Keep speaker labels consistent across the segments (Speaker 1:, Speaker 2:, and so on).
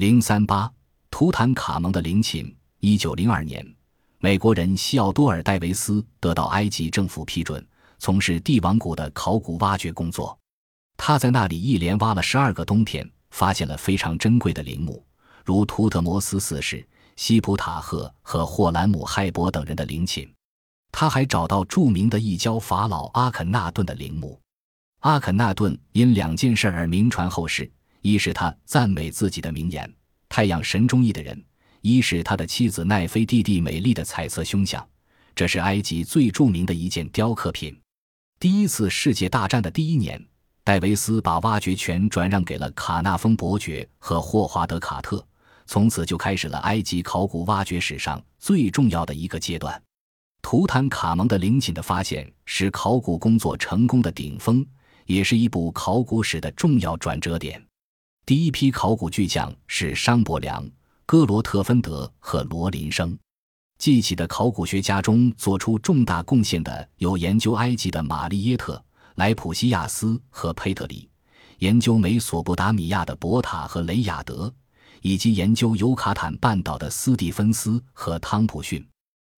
Speaker 1: 零三八，图坦卡蒙的陵寝。一九零二年，美国人西奥多尔·戴维斯得到埃及政府批准，从事帝王谷的考古挖掘工作。他在那里一连挖了十二个冬天，发现了非常珍贵的陵墓，如图特摩斯四世、西普塔赫和霍兰姆亥伯等人的陵寝。他还找到著名的异教法老阿肯纳顿的陵墓。阿肯纳顿因两件事而名传后世。一是他赞美自己的名言“太阳神中意的人”，一是他的妻子奈菲蒂蒂美丽的彩色胸像。这是埃及最著名的一件雕刻品。第一次世界大战的第一年，戴维斯把挖掘权转让给了卡纳丰伯爵和霍华德卡特，从此就开始了埃及考古挖掘史上最重要的一个阶段。图坦卡蒙的陵寝的发现是考古工作成功的顶峰，也是一部考古史的重要转折点。第一批考古巨匠是商伯良、戈罗特芬德和罗林生。记起的考古学家中做出重大贡献的有研究埃及的玛丽耶特、莱普西亚斯和佩特里，研究美索不达米亚的博塔和雷亚德，以及研究尤卡坦半岛的斯蒂芬斯和汤普逊。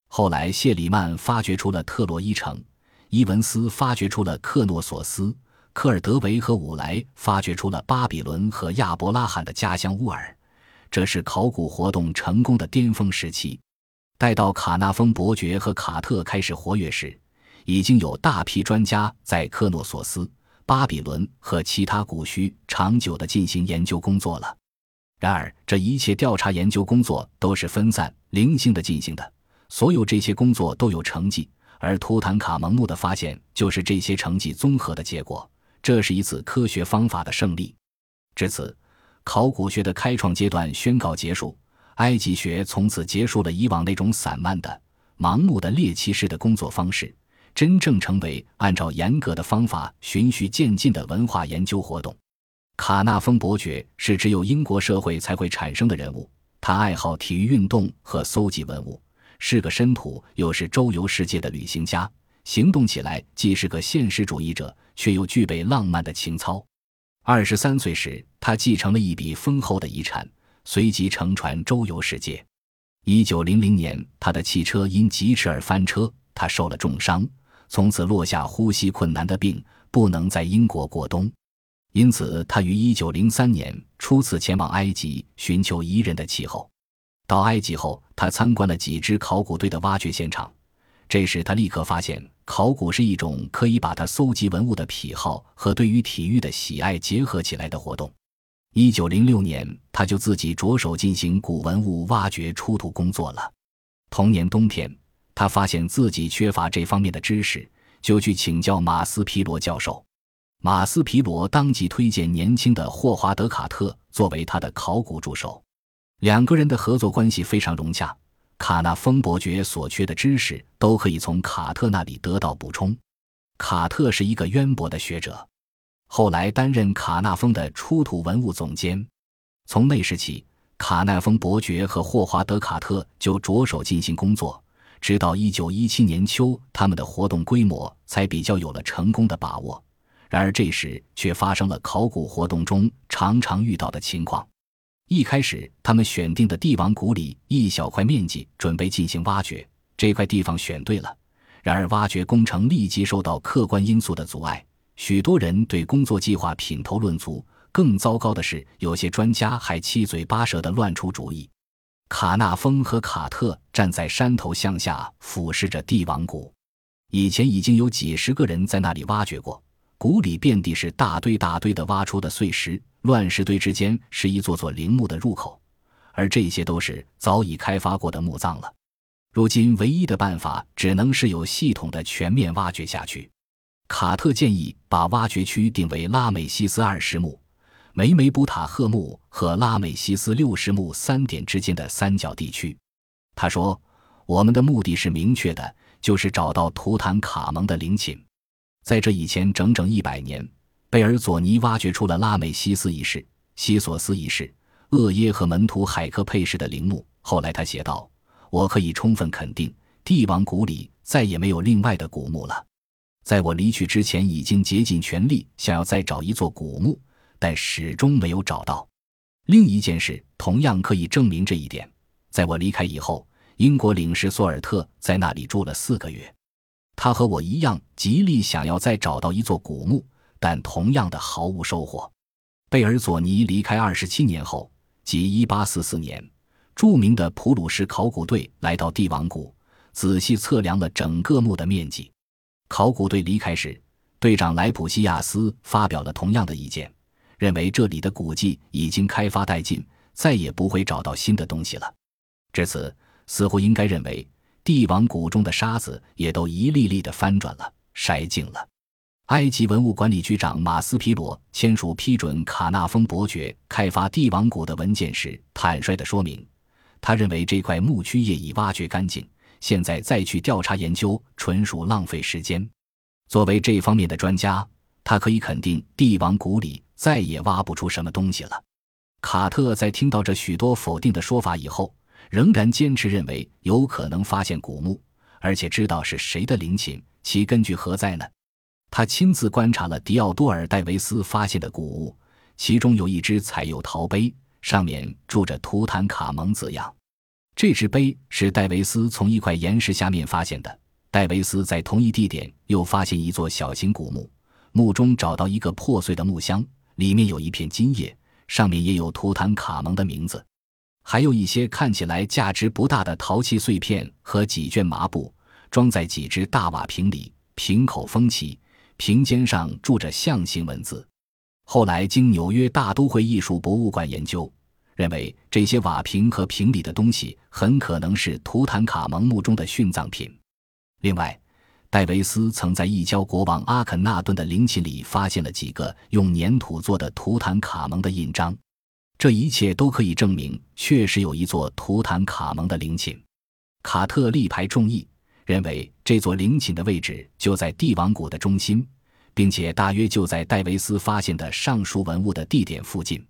Speaker 1: 后来，谢里曼发掘出了特洛伊城，伊文斯发掘出了克诺索斯。科尔德维和伍莱发掘出了巴比伦和亚伯拉罕的家乡乌尔，这是考古活动成功的巅峰时期。待到卡纳丰伯爵和卡特开始活跃时，已经有大批专家在科诺索斯、巴比伦和其他古墟长久地进行研究工作了。然而，这一切调查研究工作都是分散、零星地进行的，所有这些工作都有成绩，而图坦卡蒙墓的发现就是这些成绩综合的结果。这是一次科学方法的胜利。至此，考古学的开创阶段宣告结束。埃及学从此结束了以往那种散漫的、盲目的猎奇式的工作方式，真正成为按照严格的方法循序渐进的文化研究活动。卡纳丰伯爵是只有英国社会才会产生的人物。他爱好体育运动和搜集文物，是个深土又是周游世界的旅行家。行动起来既是个现实主义者，却又具备浪漫的情操。二十三岁时，他继承了一笔丰厚的遗产，随即乘船周游世界。一九零零年，他的汽车因疾驰而翻车，他受了重伤，从此落下呼吸困难的病，不能在英国过冬。因此，他于一九零三年初次前往埃及，寻求宜人的气候。到埃及后，他参观了几支考古队的挖掘现场。这时，他立刻发现，考古是一种可以把他搜集文物的癖好和对于体育的喜爱结合起来的活动。一九零六年，他就自己着手进行古文物挖掘出土工作了。同年冬天，他发现自己缺乏这方面的知识，就去请教马斯皮罗教授。马斯皮罗当即推荐年轻的霍华德·卡特作为他的考古助手，两个人的合作关系非常融洽。卡纳丰伯爵所缺的知识都可以从卡特那里得到补充。卡特是一个渊博的学者，后来担任卡纳丰的出土文物总监。从那时起，卡纳丰伯爵和霍华德·卡特就着手进行工作，直到1917年秋，他们的活动规模才比较有了成功的把握。然而这时却发生了考古活动中常常遇到的情况。一开始，他们选定的帝王谷里一小块面积准备进行挖掘，这块地方选对了。然而，挖掘工程立即受到客观因素的阻碍，许多人对工作计划品头论足。更糟糕的是，有些专家还七嘴八舌地乱出主意。卡纳丰和卡特站在山头向下俯视着帝王谷，以前已经有几十个人在那里挖掘过。谷里遍地是大堆大堆的挖出的碎石，乱石堆之间是一座座陵墓的入口，而这些都是早已开发过的墓葬了。如今唯一的办法只能是有系统的全面挖掘下去。卡特建议把挖掘区定为拉美西斯二世墓、梅梅布塔赫墓和拉美西斯六世墓三点之间的三角地区。他说：“我们的目的是明确的，就是找到图坦卡蒙的陵寝。”在这以前整整一百年，贝尔佐尼挖掘出了拉美西斯一世、西索斯一世、厄耶和门徒海克佩氏的陵墓。后来他写道：“我可以充分肯定，帝王谷里再也没有另外的古墓了。在我离去之前，已经竭尽全力想要再找一座古墓，但始终没有找到。”另一件事同样可以证明这一点。在我离开以后，英国领事索尔特在那里住了四个月。他和我一样，极力想要再找到一座古墓，但同样的毫无收获。贝尔佐尼离开二十七年后，即一八四四年，著名的普鲁士考古队来到帝王谷，仔细测量了整个墓的面积。考古队离开时，队长莱普西亚斯发表了同样的意见，认为这里的古迹已经开发殆尽，再也不会找到新的东西了。至此，似乎应该认为帝王谷中的沙子也都一粒粒的翻转了、筛净了。埃及文物管理局长马斯皮罗签署批准卡纳丰伯爵开发帝王谷的文件时，坦率地说明，他认为这块墓区业已挖掘干净。现在再去调查研究，纯属浪费时间。作为这方面的专家，他可以肯定帝王谷里再也挖不出什么东西了。卡特在听到这许多否定的说法以后，仍然坚持认为有可能发现古墓，而且知道是谁的陵寝。其根据何在呢？他亲自观察了迪奥多尔·戴维斯发现的古物，其中有一只彩釉陶杯，上面铸着“图坦卡蒙”字样。这只杯是戴维斯从一块岩石下面发现的。戴维斯在同一地点又发现一座小型古墓，墓中找到一个破碎的木箱，里面有一片金叶，上面也有图坦卡蒙的名字，还有一些看起来价值不大的陶器碎片和几卷麻布，装在几只大瓦瓶里，瓶口封起，瓶尖上铸着象形文字。后来经纽约大都会艺术博物馆研究。认为这些瓦瓶和瓶里的东西很可能是图坦卡蒙墓中的殉葬品。另外，戴维斯曾在异教国王阿肯纳顿的陵寝里发现了几个用粘土做的图坦卡蒙的印章。这一切都可以证明，确实有一座图坦卡蒙的陵寝。卡特力排众议，认为这座陵寝的位置就在帝王谷的中心，并且大约就在戴维斯发现的上述文物的地点附近。